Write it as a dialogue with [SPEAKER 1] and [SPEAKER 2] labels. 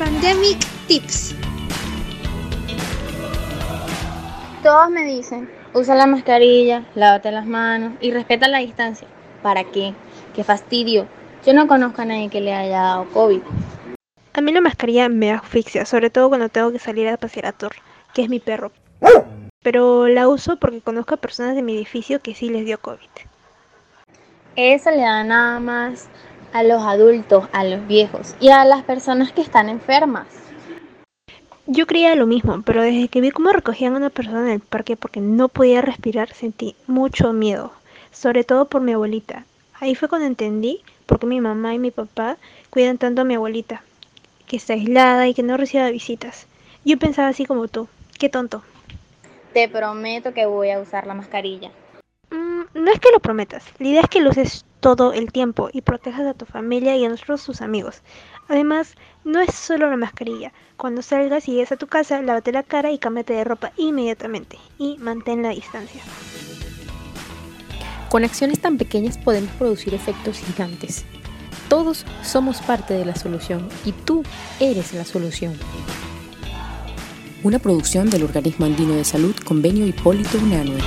[SPEAKER 1] Pandemic Tips.
[SPEAKER 2] Todos me dicen, usa la mascarilla, lávate las manos y respeta la distancia. ¿Para qué? ¡Qué fastidio! Yo no conozco a nadie que le haya dado COVID.
[SPEAKER 3] A mí la mascarilla me asfixia, sobre todo cuando tengo que salir a pasear a Thor, que es mi perro. Pero la uso porque conozco a personas de mi edificio que sí les dio COVID.
[SPEAKER 2] Eso le da nada más a los adultos, a los viejos y a las personas que están enfermas.
[SPEAKER 3] Yo creía lo mismo, pero desde que vi cómo recogían a una persona en el parque porque no podía respirar, sentí mucho miedo, sobre todo por mi abuelita. Ahí fue cuando entendí por qué mi mamá y mi papá cuidan tanto a mi abuelita, que está aislada y que no recibe visitas. Yo pensaba así como tú, qué tonto.
[SPEAKER 2] Te prometo que voy a usar la mascarilla.
[SPEAKER 3] Mm, no es que lo prometas, la idea es que lo uses todo el tiempo y protejas a tu familia y a nosotros tus amigos. Además, no es solo la mascarilla. Cuando salgas y llegues a tu casa, lávate la cara y cámbiate de ropa inmediatamente y mantén la distancia.
[SPEAKER 4] Con acciones tan pequeñas podemos producir efectos gigantes. Todos somos parte de la solución y tú eres la solución.
[SPEAKER 5] Una producción del Organismo Andino de Salud Convenio Hipólito Unanue.